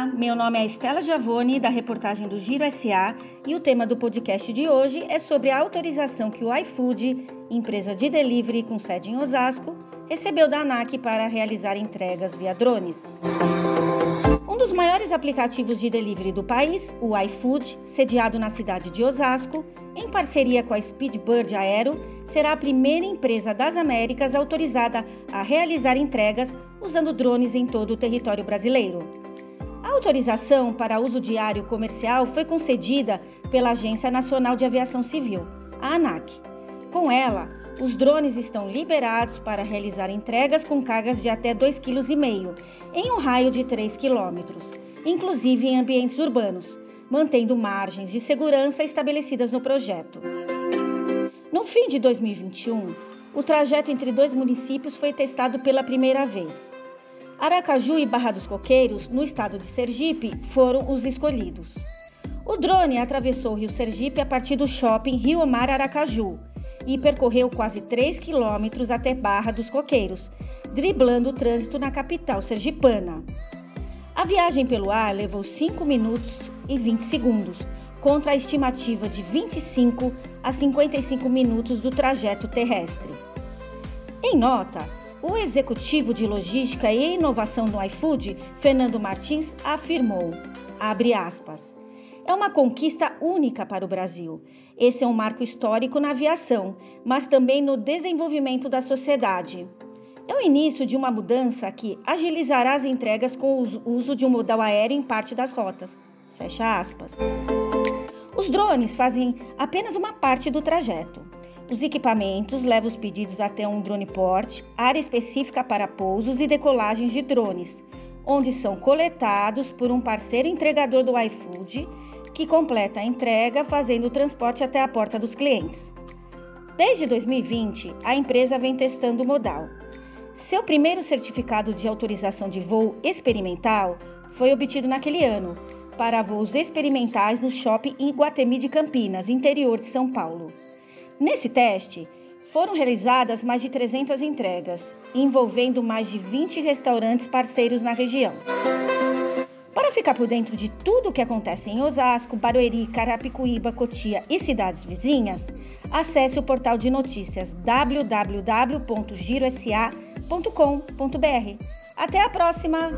meu nome é Estela Giavone, da reportagem do Giro SA, e o tema do podcast de hoje é sobre a autorização que o iFood, empresa de delivery com sede em Osasco, recebeu da ANAC para realizar entregas via drones. Um dos maiores aplicativos de delivery do país, o iFood, sediado na cidade de Osasco, em parceria com a Speedbird Aero, será a primeira empresa das Américas autorizada a realizar entregas usando drones em todo o território brasileiro. A autorização para uso diário comercial foi concedida pela Agência Nacional de Aviação Civil, a ANAC. Com ela, os drones estão liberados para realizar entregas com cargas de até 2,5 kg em um raio de 3 km, inclusive em ambientes urbanos, mantendo margens de segurança estabelecidas no projeto. No fim de 2021, o trajeto entre dois municípios foi testado pela primeira vez. Aracaju e Barra dos Coqueiros, no estado de Sergipe, foram os escolhidos. O drone atravessou o Rio Sergipe a partir do shopping Rio Mar Aracaju e percorreu quase 3 quilômetros até Barra dos Coqueiros, driblando o trânsito na capital sergipana. A viagem pelo ar levou 5 minutos e 20 segundos, contra a estimativa de 25 a 55 minutos do trajeto terrestre. Em nota, o executivo de logística e inovação do iFood, Fernando Martins, afirmou: aspas, é uma conquista única para o Brasil. Esse é um marco histórico na aviação, mas também no desenvolvimento da sociedade. É o início de uma mudança que agilizará as entregas com o uso de um modal aéreo em parte das rotas. Fecha aspas. Os drones fazem apenas uma parte do trajeto. Os equipamentos levam os pedidos até um drone port, área específica para pousos e decolagens de drones, onde são coletados por um parceiro entregador do iFood, que completa a entrega fazendo o transporte até a porta dos clientes. Desde 2020, a empresa vem testando o modal. Seu primeiro certificado de autorização de voo experimental foi obtido naquele ano, para voos experimentais no shopping em Guatemi de Campinas, interior de São Paulo. Nesse teste, foram realizadas mais de 300 entregas, envolvendo mais de 20 restaurantes parceiros na região. Para ficar por dentro de tudo o que acontece em Osasco, Barueri, Carapicuíba, Cotia e cidades vizinhas, acesse o portal de notícias www.girosa.com.br. Até a próxima!